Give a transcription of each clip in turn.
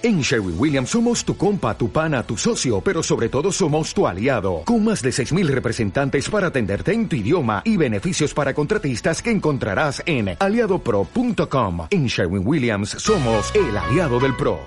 En Sherwin Williams somos tu compa, tu pana, tu socio, pero sobre todo somos tu aliado, con más de 6.000 representantes para atenderte en tu idioma y beneficios para contratistas que encontrarás en aliadopro.com. En Sherwin Williams somos el aliado del PRO.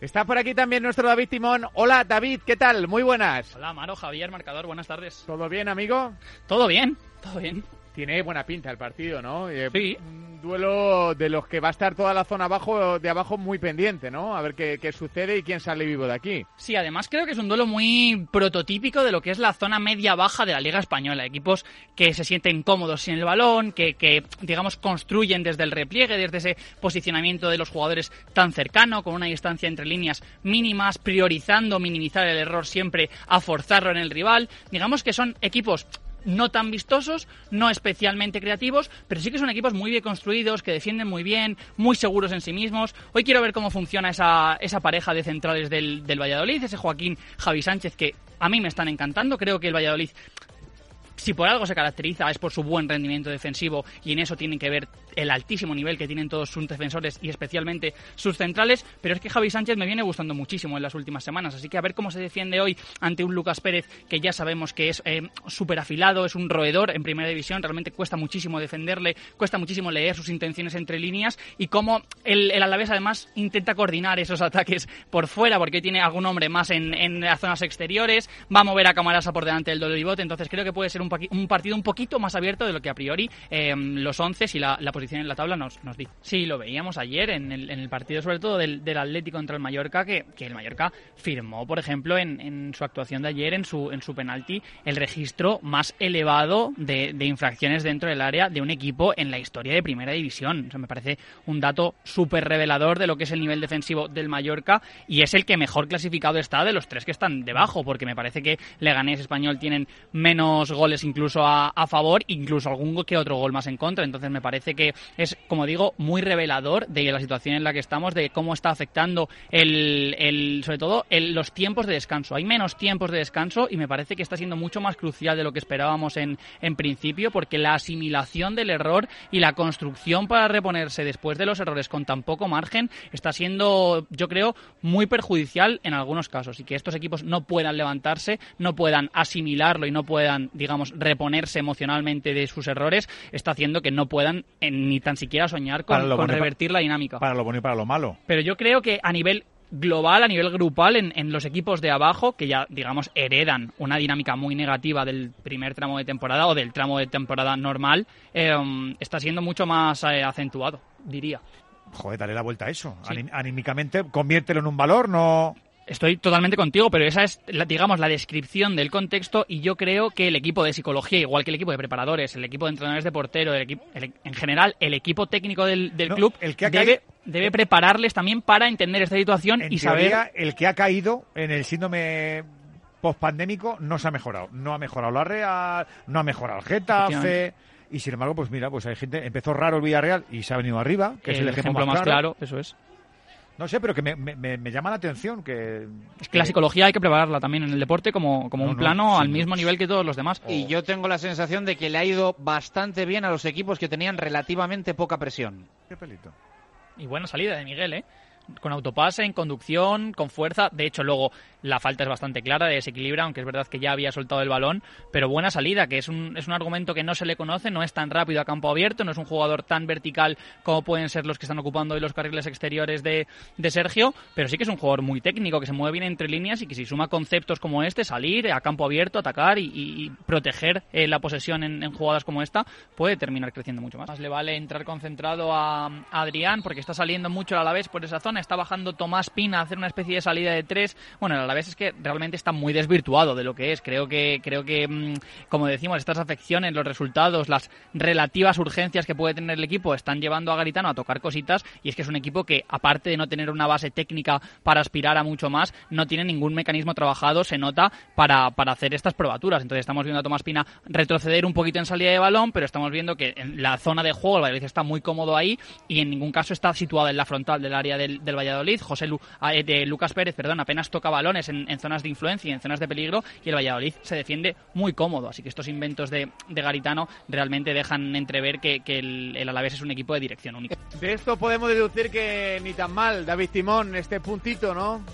Está por aquí también nuestro David Timón. Hola David, ¿qué tal? Muy buenas. Hola Maro, Javier, marcador, buenas tardes. ¿Todo bien, amigo? Todo bien, todo bien. Tiene buena pinta el partido, ¿no? Eh, Sí. Un duelo de los que va a estar toda la zona abajo, de abajo muy pendiente, ¿no? A ver qué, qué sucede y quién sale vivo de aquí. Sí, además creo que es un duelo muy prototípico de lo que es la zona media-baja de la Liga Española. Equipos que se sienten cómodos sin el balón, que, que, digamos, construyen desde el repliegue, desde ese posicionamiento de los jugadores tan cercano, con una distancia entre líneas mínimas, priorizando minimizar el error siempre a forzarlo en el rival. Digamos que son equipos no tan vistosos, no especialmente creativos, pero sí que son equipos muy bien construidos, que defienden muy bien, muy seguros en sí mismos. Hoy quiero ver cómo funciona esa, esa pareja de centrales del, del Valladolid, ese Joaquín Javi Sánchez que a mí me están encantando. Creo que el Valladolid si por algo se caracteriza es por su buen rendimiento defensivo y en eso tienen que ver el altísimo nivel que tienen todos sus defensores y especialmente sus centrales, pero es que Javi Sánchez me viene gustando muchísimo en las últimas semanas, así que a ver cómo se defiende hoy ante un Lucas Pérez que ya sabemos que es eh, súper afilado, es un roedor en primera división, realmente cuesta muchísimo defenderle, cuesta muchísimo leer sus intenciones entre líneas y cómo el, el Alavés además intenta coordinar esos ataques por fuera porque tiene algún hombre más en, en las zonas exteriores, va a mover a Camarasa por delante del Doloribote, entonces creo que puede ser un, partido un poquito más abierto de lo que a priori eh, los once y la, posición en la tabla nos, nos dice. Sí, lo veíamos ayer en el, partido sobre todo del, Atlético contra el Mallorca, que, que el Mallorca firmó, por ejemplo, en, su actuación de ayer, en su, en su penalti, el registro más elevado de, infracciones dentro del área de un equipo en la historia de Primera División. O me parece un dato súper revelador de lo que es el nivel defensivo del Mallorca y es el que mejor clasificado está de los tres que están debajo, porque me parece que Leganés Español tienen menos goles incluso a, favor, incluso algún que otro gol más en contra. Entonces me parece que es, como digo, muy revelador de la situación en la que estamos, de cómo está afectando el, el sobre todo el- los tiempos de descanso. Hay menos tiempos de descanso y me parece que está siendo mucho más crucial de lo que esperábamos en principio, porque la asimilación del error y la construcción para reponerse después de los errores con tan poco margen está siendo, yo creo, muy perjudicial en algunos casos y que estos equipos no puedan levantarse, no puedan asimilarlo y no puedan, digamos, reponerse emocionalmente de sus errores, está haciendo que no puedan eh, ni tan siquiera soñar con, bueno revertir la dinámica. Para lo bueno y para lo malo. Pero yo creo que a nivel global, a nivel grupal, en, en los equipos de abajo, que ya, digamos, heredan una dinámica muy negativa del primer tramo de temporada o del tramo de temporada normal, eh, está siendo mucho más eh, acentuado, diría. Joder, dale la vuelta a eso. Sí. Anímicamente, conviértelo en un valor, no... Estoy totalmente contigo, pero esa es, digamos, la descripción del contexto y yo creo que el equipo de psicología, igual que el equipo de preparadores, el equipo de entrenadores de portero, el equipo, el- en general, el equipo técnico del, del No, club el que debe, caído- debe prepararles también para entender esta situación En y teoría, saber... el que ha caído en el síndrome pospandémico no se ha mejorado. No ha mejorado la Real, no ha mejorado el Getafe... Y sin embargo, pues mira, pues hay gente... Empezó raro el Villarreal y se ha venido arriba, que es el ejemplo, más claro, eso es. No sé, pero que me, me- me- llama la atención que... Es que la psicología hay que prepararla también en el deporte como, como No, un no, plano sí, al no. mismo nivel que todos los demás. Y yo tengo la sensación de que le ha ido bastante bien a los equipos que tenían relativamente poca presión. Qué pelito. Y buena salida de Miguel, ¿eh? Con autopase, en conducción, con fuerza. De hecho, luego la falta es bastante clara de desequilibra, aunque es verdad que ya había soltado el balón. Pero buena salida, que es un, es un argumento que no se le conoce, no es tan rápido a campo abierto, no es un jugador tan vertical como pueden ser los que están ocupando hoy los carriles exteriores de, de Sergio. Pero sí que es un jugador muy técnico, que se mueve bien entre líneas y que si suma conceptos como este, salir a campo abierto, atacar y, proteger eh, la posesión en, en jugadas como esta, puede terminar creciendo mucho más. Más le vale entrar concentrado a, a Adrián porque está saliendo mucho el Alavés por esa zona, está bajando Tomás Pina a hacer una especie de salida de tres. Bueno, Alavés es que realmente está muy desvirtuado de lo que es. Creo que, creo que mm, como decimos, estas afecciones, los resultados, las relativas urgencias que puede tener el equipo están llevando a Garitano a tocar cositas y es que es un equipo que, aparte de no tener una base técnica para aspirar a mucho más, no tiene ningún mecanismo trabajado, se nota, para, para hacer estas probaturas. Entonces estamos viendo a Tomás Pina retroceder un poquito en salida de balón, pero estamos viendo que en la zona de juego el Valladolid está muy cómodo ahí y en ningún caso está situada en la frontal del área del, Valladolid. José Lu, eh, de Lucas Pérez, perdón, apenas toca balones en, en zonas de influencia y en zonas de peligro y el Valladolid se defiende muy cómodo. Así que estos inventos de, de Garitano realmente dejan entrever que, que el, el Alavés es un equipo de dirección única. De esto podemos deducir que ni tan mal, David Timón, este puntito, ¿no?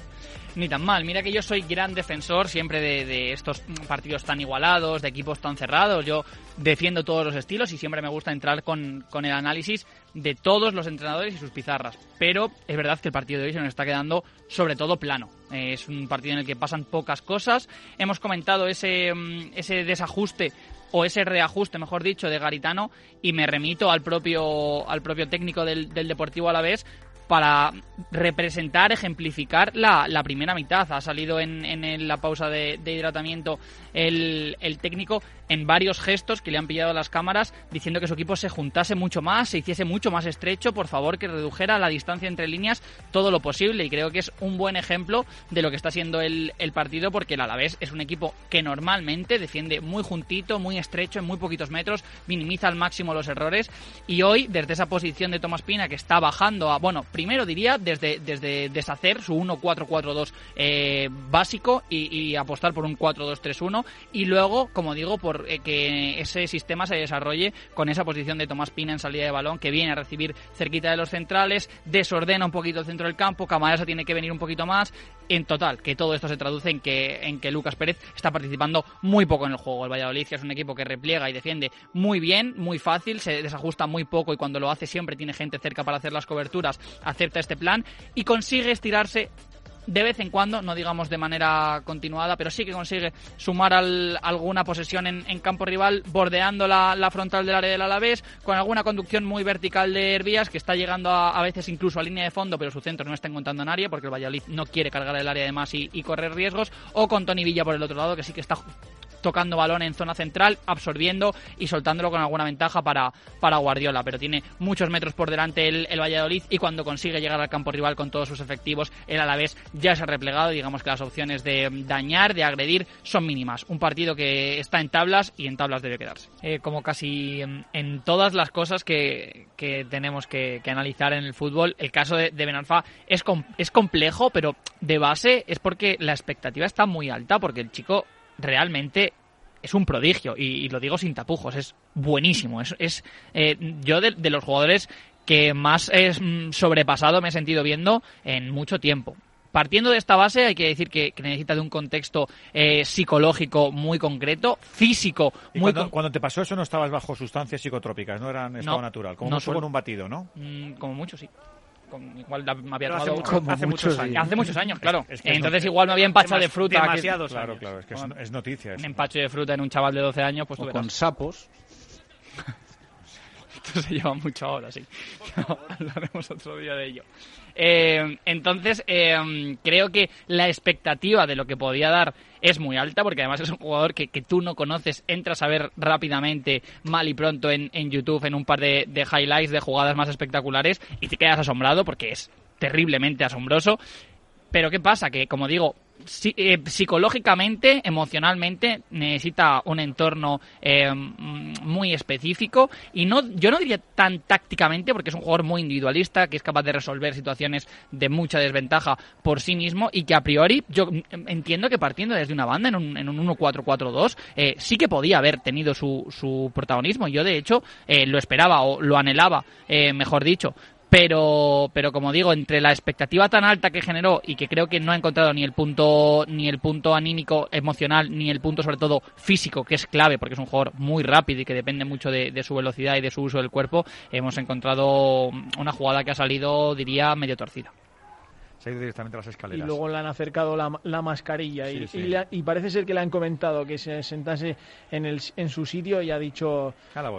Ni tan mal. Mira que yo soy gran defensor siempre de, de estos partidos tan igualados, de equipos tan cerrados. Yo defiendo todos los estilos y siempre me gusta entrar con, con el análisis de todos los entrenadores y sus pizarras. Pero es verdad que el partido de hoy se nos está quedando sobre todo plano. Eh, es un partido en el que pasan pocas cosas. Hemos comentado ese, mm, ese desajuste o ese reajuste, mejor dicho, de Garitano y me remito al propio, al propio técnico del, del Deportivo Alavés para representar, ejemplificar la, la primera mitad. Ha salido en, en la pausa de, de hidratamiento el, el, técnico en varios gestos que le han pillado las cámaras diciendo que su equipo se juntase mucho más, se hiciese mucho más estrecho, por favor que redujera la distancia entre líneas todo lo posible y creo que es un buen ejemplo de lo que está siendo el, el partido porque el Alavés es un equipo que normalmente defiende muy juntito, muy estrecho, en muy poquitos metros, minimiza al máximo los errores y hoy desde esa posición de Tomás Pina que está bajando a, bueno, primero diría desde, desde deshacer su 1-4-4-2 eh, básico y, apostar por un 4-2-3-1 y luego, como digo, por eh, que ese sistema se desarrolle con esa posición de Tomás Pina en salida de balón que viene a recibir cerquita de los centrales, desordena un poquito el centro del campo, Camarasa tiene que venir un poquito más. En total, que todo esto se traduce en que, en que Lucas Pérez está participando muy poco en el juego. El Valladolid que es un equipo que repliega y defiende muy bien, muy fácil, se desajusta muy poco y cuando lo hace siempre tiene gente cerca para hacer las coberturas, acepta este plan y consigue estirarse de vez en cuando, no digamos de manera continuada, pero sí que consigue sumar al, alguna posesión en, campo rival, bordeando la, frontal del área del Alavés, con alguna conducción muy vertical de Hervías, que está llegando a, a, veces incluso a línea de fondo, pero su centro no está encontrando en área, porque el Valladolid no quiere cargar el área de más y, y correr riesgos, o con Tony Villa por el otro lado, que sí que está tocando balón en zona central, absorbiendo y soltándolo con alguna ventaja para, para Guardiola. Pero tiene muchos metros por delante el, el, Valladolid y cuando consigue llegar al campo rival con todos sus efectivos, el Alavés ya se ha replegado. Digamos que las opciones de dañar, de agredir, son mínimas. Un partido que está en tablas y en tablas debe quedarse. Eh, como casi en, todas las cosas que, que tenemos que, que, analizar en el fútbol, el caso de, de Benalfa es, com es complejo, pero de base es porque la expectativa está muy alta, porque el chico realmente es un prodigio y, y, lo digo sin tapujos, es buenísimo. Es, es eh, yo de, de, los jugadores que más es mm, sobrepasado me he sentido viendo en mucho tiempo. Partiendo de esta base, hay que decir que, que necesita de un contexto eh, psicológico muy concreto, físico muy cuando, con... cuando, te pasó eso no estabas bajo sustancias psicotrópicas, no eran estado no, natural, como no mucho con un batido, ¿no? Mm, como mucho, sí con, igual me había tomado hace, mucho, hace muchos años. Hace muchos años, claro. Es que Entonces igual me había empachado de fruta. Demasiados claro, claro, es que es, es noticia. Un empacho de fruta en un chaval de 12 años, pues o con sapos. Esto se lleva mucho ahora, sí. Hablaremos otro día de ello. Eh, entonces, eh, creo que la expectativa de lo que podía dar es muy alta, porque además es un jugador que, que tú no conoces, entras a ver rápidamente, mal y pronto en, en YouTube, en un par de highlights de jugadas más espectaculares, y te quedas asombrado porque es terriblemente asombroso. Pero ¿qué pasa? Que, como digo, si, eh, psicológicamente, emocionalmente, necesita un entorno eh, muy específico y no, yo no diría tan tácticamente, porque es un jugador muy individualista, que es capaz de resolver situaciones de mucha desventaja por sí mismo y que a priori yo entiendo que partiendo desde una banda en un, en un 1-4-4-2 eh, sí que podía haber tenido su, su protagonismo. Yo, de hecho, eh, lo esperaba o lo anhelaba, mejor dicho, pero pero como digo entre la expectativa tan alta que generó y que creo que no ha encontrado ni el punto ni el punto anímico emocional ni el punto sobre todo físico que es clave porque es un jugador muy rápido y que depende mucho de, de su velocidad y de su uso del cuerpo hemos encontrado una jugada que ha salido diría medio torcida se ha ido directamente a las escaleras. Y luego le han acercado la, la mascarilla sí, y, sí. Y, le, y, parece ser que le han comentado que se sentase en, el, en su sitio y ha dicho,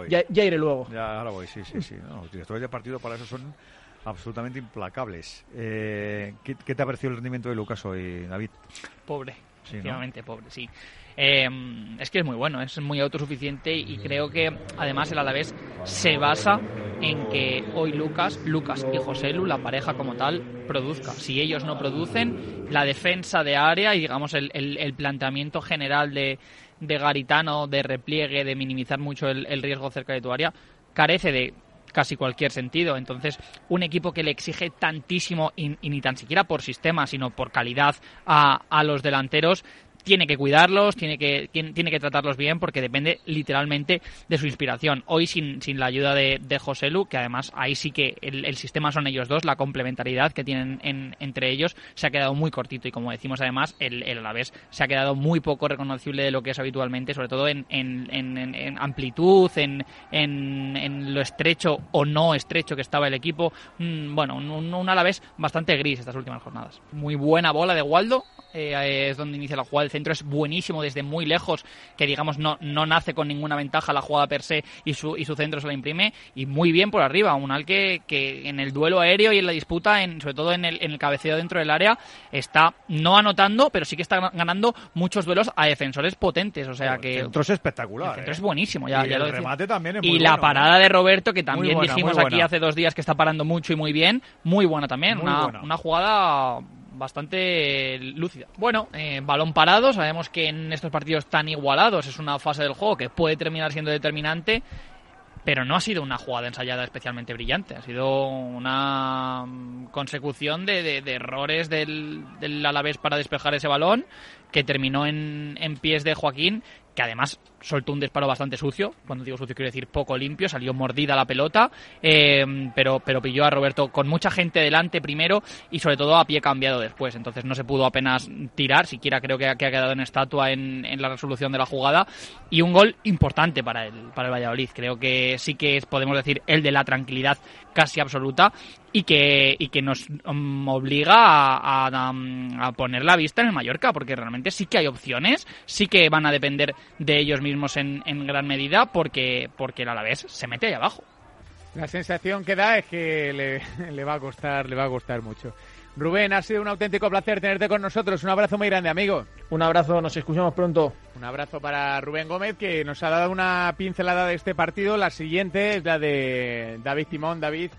ya, ya, iré luego. Ya, ahora voy, sí, sí, sí. No, los directores de partido para eso son absolutamente implacables. Eh, ¿qué, ¿qué, te ha parecido el rendimiento de Lucas hoy, David? Pobre, pobre, sí. Eh, es que es muy bueno, es muy autosuficiente y creo que además el Alavés se basa en que hoy Lucas, Lucas y José Lu, la pareja como tal, produzca. Si ellos no producen, la defensa de área y digamos el, el, planteamiento general de, de, Garitano, de repliegue, de minimizar mucho el riesgo cerca de tu área, carece de casi cualquier sentido. Entonces, un equipo que le exige tantísimo, y, ni tan siquiera por sistema, sino por calidad a, a los delanteros, tiene que cuidarlos, tiene que, tiene, que tratarlos bien porque depende literalmente de su inspiración. Hoy sin, sin la ayuda de, de José Lu, que además ahí sí que el, sistema son ellos dos, la complementariedad que tienen entre ellos se ha quedado muy cortito y como decimos además, el, el Alavés se ha quedado muy poco reconocible de lo que es habitualmente, sobre todo en, en, en amplitud, en, en, lo estrecho o no estrecho que estaba el equipo. Mm, bueno, un, un Alavés bastante gris estas últimas jornadas. Muy buena bola de Waldo, eh, es donde inicia la jugada. Centro es buenísimo desde muy lejos, que digamos no, no nace con ninguna ventaja la jugada per se y su, y su centro se la imprime. Y muy bien por arriba. Un al que, que en el duelo aéreo y en la disputa, en, sobre todo en el, en el cabeceo dentro del área, está no anotando, pero sí que está ganando muchos duelos a defensores potentes. O sea que. El centro es espectacular. El centro es ¿eh? buenísimo. Ya, y el remate también es muy Y la parada de Roberto, que también dijimos aquí hace dos días que está parando mucho y muy bien, muy buena también. una, una jugada bastante lúcida. Bueno, eh, balón parado, sabemos que en estos partidos tan igualados es una fase del juego que puede terminar siendo determinante, pero no ha sido una jugada ensayada especialmente brillante, ha sido una mm, consecución de, errores del, del Alavés para despejar ese balón que terminó en, en pies de Joaquín que además soltó un disparo bastante sucio, cuando digo sucio quiero decir poco limpio, salió mordida la pelota, eh, pero, pero pilló a Roberto con mucha gente delante primero y sobre todo a pie cambiado después, entonces no se pudo apenas tirar, siquiera creo que ha, quedado en estatua en, en, la resolución de la jugada. Y un gol importante para el, para el Valladolid, creo que sí que es, podemos decir, el de la tranquilidad casi absoluta y que, y que nos um, obliga a, a, poner la vista en el Mallorca, porque realmente sí que hay opciones, sí que van a depender de ellos mismos en, en gran medida, porque, porque el Alavés se mete ahí abajo. La sensación que da es que le, le, va a costar, le va a costar mucho. Rubén, ha sido un auténtico placer tenerte con nosotros. Un abrazo muy grande, amigo. Un abrazo, nos escuchamos pronto. Un abrazo para Rubén Gómez, que nos ha dado una pincelada de este partido. La siguiente es la de David Timón. David,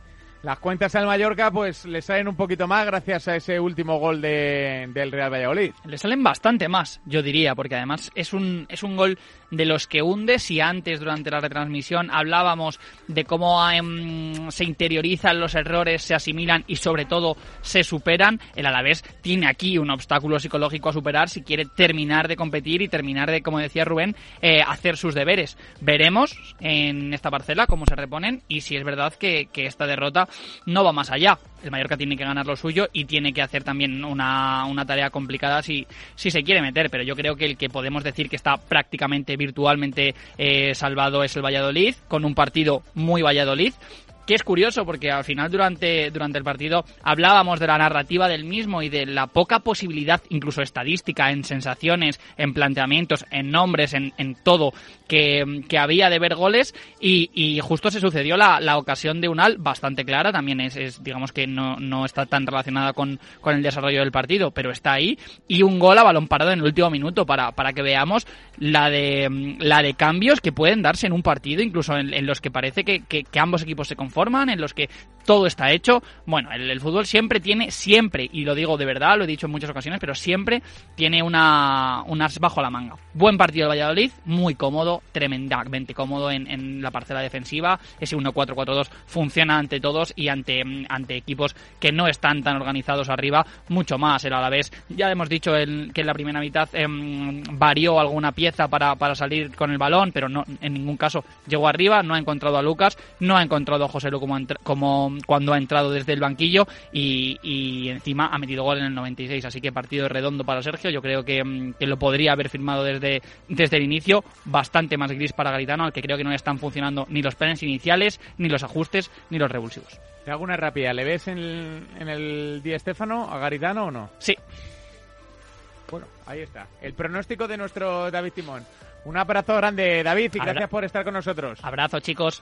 las cuentas al Mallorca pues le salen un poquito más gracias a ese último gol de, del Real Valladolid. Le salen bastante más, yo diría, porque además es un, es un gol de los que hunde. Si antes, durante la retransmisión, hablábamos de cómo em, se interiorizan los errores, se asimilan y sobre todo se superan, el Alavés tiene aquí un obstáculo psicológico a superar si quiere terminar de competir y terminar de, como decía Rubén, eh, hacer sus deberes. Veremos en esta parcela cómo se reponen y si es verdad que, que esta derrota no va más allá. El Mallorca tiene que ganar lo suyo y tiene que hacer también una, una tarea complicada si, si se quiere meter, pero yo creo que el que podemos decir que está prácticamente virtualmente eh, salvado es el Valladolid, con un partido muy Valladolid que es curioso porque al final durante, durante el partido hablábamos de la narrativa del mismo y de la poca posibilidad, incluso estadística, en sensaciones, en planteamientos, en nombres, en, en todo, que, que, había de ver goles. Y, y justo se sucedió la, la, ocasión de Unal bastante clara, también es, es digamos que no, no, está tan relacionada con, con, el desarrollo del partido, pero está ahí. Y un gol a balón parado en el último minuto para, para que veamos la de, la de cambios que pueden darse en un partido, incluso en, en los que parece que, que, que ambos equipos se conforman, en los que todo está hecho. Bueno, el, fútbol siempre tiene, siempre, y lo digo de verdad, lo he dicho en muchas ocasiones, pero siempre tiene una, bajo la manga. Buen partido de Valladolid, muy cómodo, tremendamente cómodo en, la parcela defensiva. Ese 1-4-4-2 funciona ante todos y ante, ante equipos que no están tan organizados arriba, mucho más el Alavés. Ya hemos dicho el, que en la primera mitad em, varió alguna pieza para, para salir con el balón, pero no en ningún caso llegó arriba, no ha encontrado a Lucas, no ha encontrado a José Lu como, como cuando ha entrado desde el banquillo y, encima ha metido gol en el 96. Así que partido redondo para Sergio. Yo creo mm, que, lo podría haber firmado desde, desde el inicio. Bastante más gris para Garitano, al que creo que no le están funcionando ni los planes iniciales, ni los ajustes, ni los revulsivos. Te hago una rápida. ¿Le ves en el, en el Di Estefano a Garitano o no? Sí. Bueno, ahí está. El pronóstico de nuestro David Timón. Un abrazo grande, David, y gracias por estar con nosotros. Abrazo, chicos.